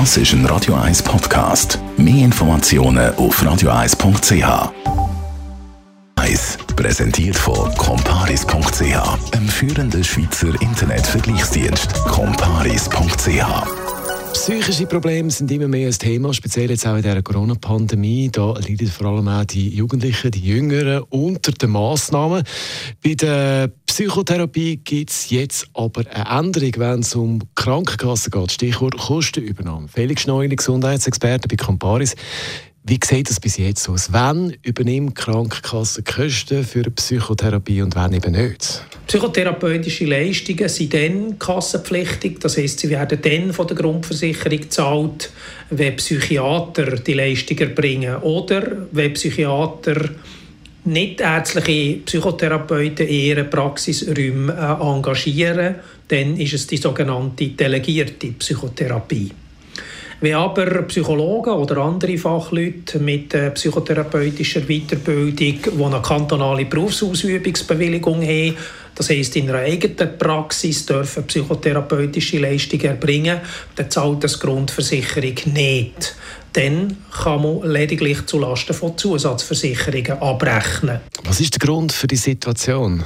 Das ist ein Radio 1 Podcast. Mehr Informationen auf radio1.ch. 1 präsentiert von comparis.ch, einem führenden Schweizer Internetvergleichsdienst. comparis.ch Psychische Probleme sind immer mehr ein Thema, speziell jetzt auch in der Corona-Pandemie. Da leiden vor allem auch die Jugendlichen, die Jüngeren unter den Massnahmen. Bei der Psychotherapie gibt es jetzt aber eine Änderung, wenn es um Krankenkassen geht. Stichwort Kostenübernahme. Felix Schneuli, Gesundheitsexperte bei Comparis. Wie sieht das bis jetzt aus? Wann übernimmt die Krankenkasse Kosten für Psychotherapie und wann eben nicht? Psychotherapeutische Leistungen sind dann kassenpflichtig. Das heisst, sie werden dann von der Grundversicherung gezahlt, wenn Psychiater die Leistungen erbringen oder wenn Psychiater nicht ärztliche Psychotherapeuten in ihren Praxisräumen äh, engagieren, dann ist es die sogenannte delegierte Psychotherapie. Wenn aber Psychologen oder andere Fachleute mit äh, psychotherapeutischer Weiterbildung, die eine kantonale Berufsausübungsbewilligung haben, das heisst, in einer eigenen Praxis dürfen psychotherapeutische Leistungen erbringen, dann zahlt das Grundversicherung nicht. Dann kann man lediglich zulasten von Zusatzversicherungen abrechnen. Was ist der Grund für die Situation?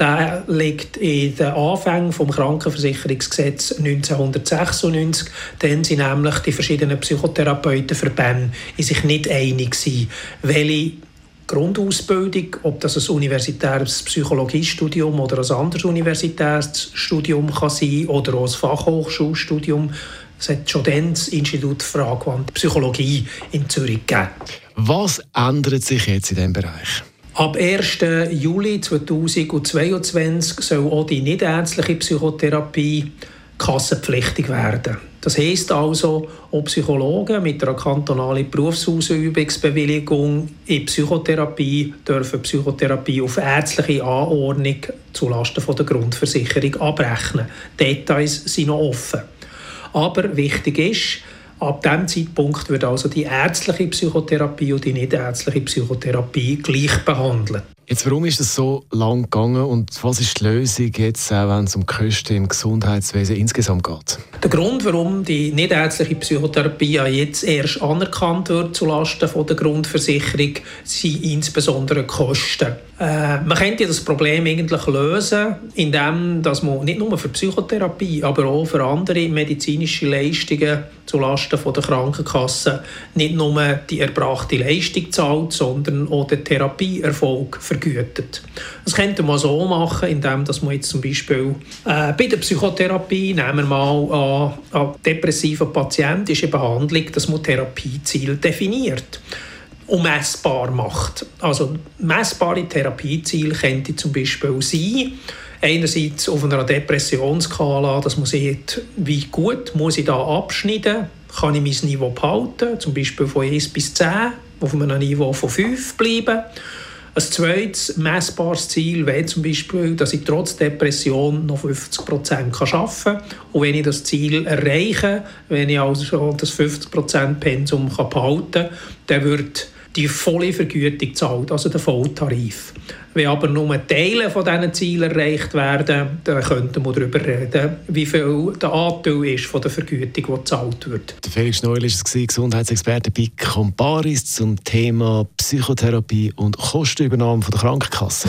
der liegt in den Anfängen des Krankenversicherungsgesetzes 1996. Dann sind nämlich die verschiedenen Psychotherapeutenverbände sich nicht einig gewesen, welche Grundausbildung, ob das ein universitäres Psychologiestudium oder ein anderes universitäres Studium kann sein oder auch ein Fachhochschulstudium. Es hat schon dann das Institut für angewandte Psychologie in Zürich gegeben. Was ändert sich jetzt in diesem Bereich? Ab 1. Juli 2022 soll auch die nichtärztliche Psychotherapie kassenpflichtig werden. Das heisst also, auch Psychologen mit einer kantonalen Berufsausübungsbewilligung in Psychotherapie dürfen Psychotherapie auf ärztliche Anordnung zulasten der Grundversicherung abrechnen. Details sind noch offen. Aber wichtig ist, Ab diesem Zeitpunkt wird also die ärztliche Psychotherapie und die nichtärztliche Psychotherapie gleich behandelt. Jetzt, warum ist es so lang gegangen und was ist die Lösung jetzt, wenn es um Kosten im Gesundheitswesen insgesamt geht? Der Grund, warum die nichtärztliche Psychotherapie jetzt erst anerkannt wird zulasten von der Grundversicherung, sind insbesondere Kosten. Äh, man könnte das Problem eigentlich lösen, indem dass man nicht nur für Psychotherapie, aber auch für andere medizinische Leistungen zulasten von der Krankenkasse nicht nur die erbrachte Leistung zahlt, sondern auch den Therapieerfolg vergütet. Das könnte man so machen, indem man jetzt zum Beispiel äh, bei der Psychotherapie, nehmen wir mal an, an depressiven Patienten, ist eine Behandlung, dass man Therapieziel definiert und messbar macht. Also messbare Therapieziele könnte zum Beispiel sein, einerseits auf einer Depressionsskala, dass man sieht, wie gut muss ich da abschneiden, kann ich mein Niveau behalten, zum Beispiel von 1 bis 10, auf einem Niveau von 5 bleiben. Ein zweites messbares Ziel wäre zum Beispiel, dass ich trotz Depression noch 50 arbeiten kann. Und wenn ich das Ziel erreiche, wenn ich also das 50% Pensum behalten kann, dann wird die volle Vergütung zahlt, also der Volltarif. Wenn aber nur Teile von diesen Zielen erreicht werden, dann könnten wir darüber reden, wie viel der Anteil ist von der Vergütung, die gezahlt wird. Der Felix Neul war es, Gesundheitsexperte bei Comparis zum Thema Psychotherapie und Kostenübernahme von der Krankenkasse.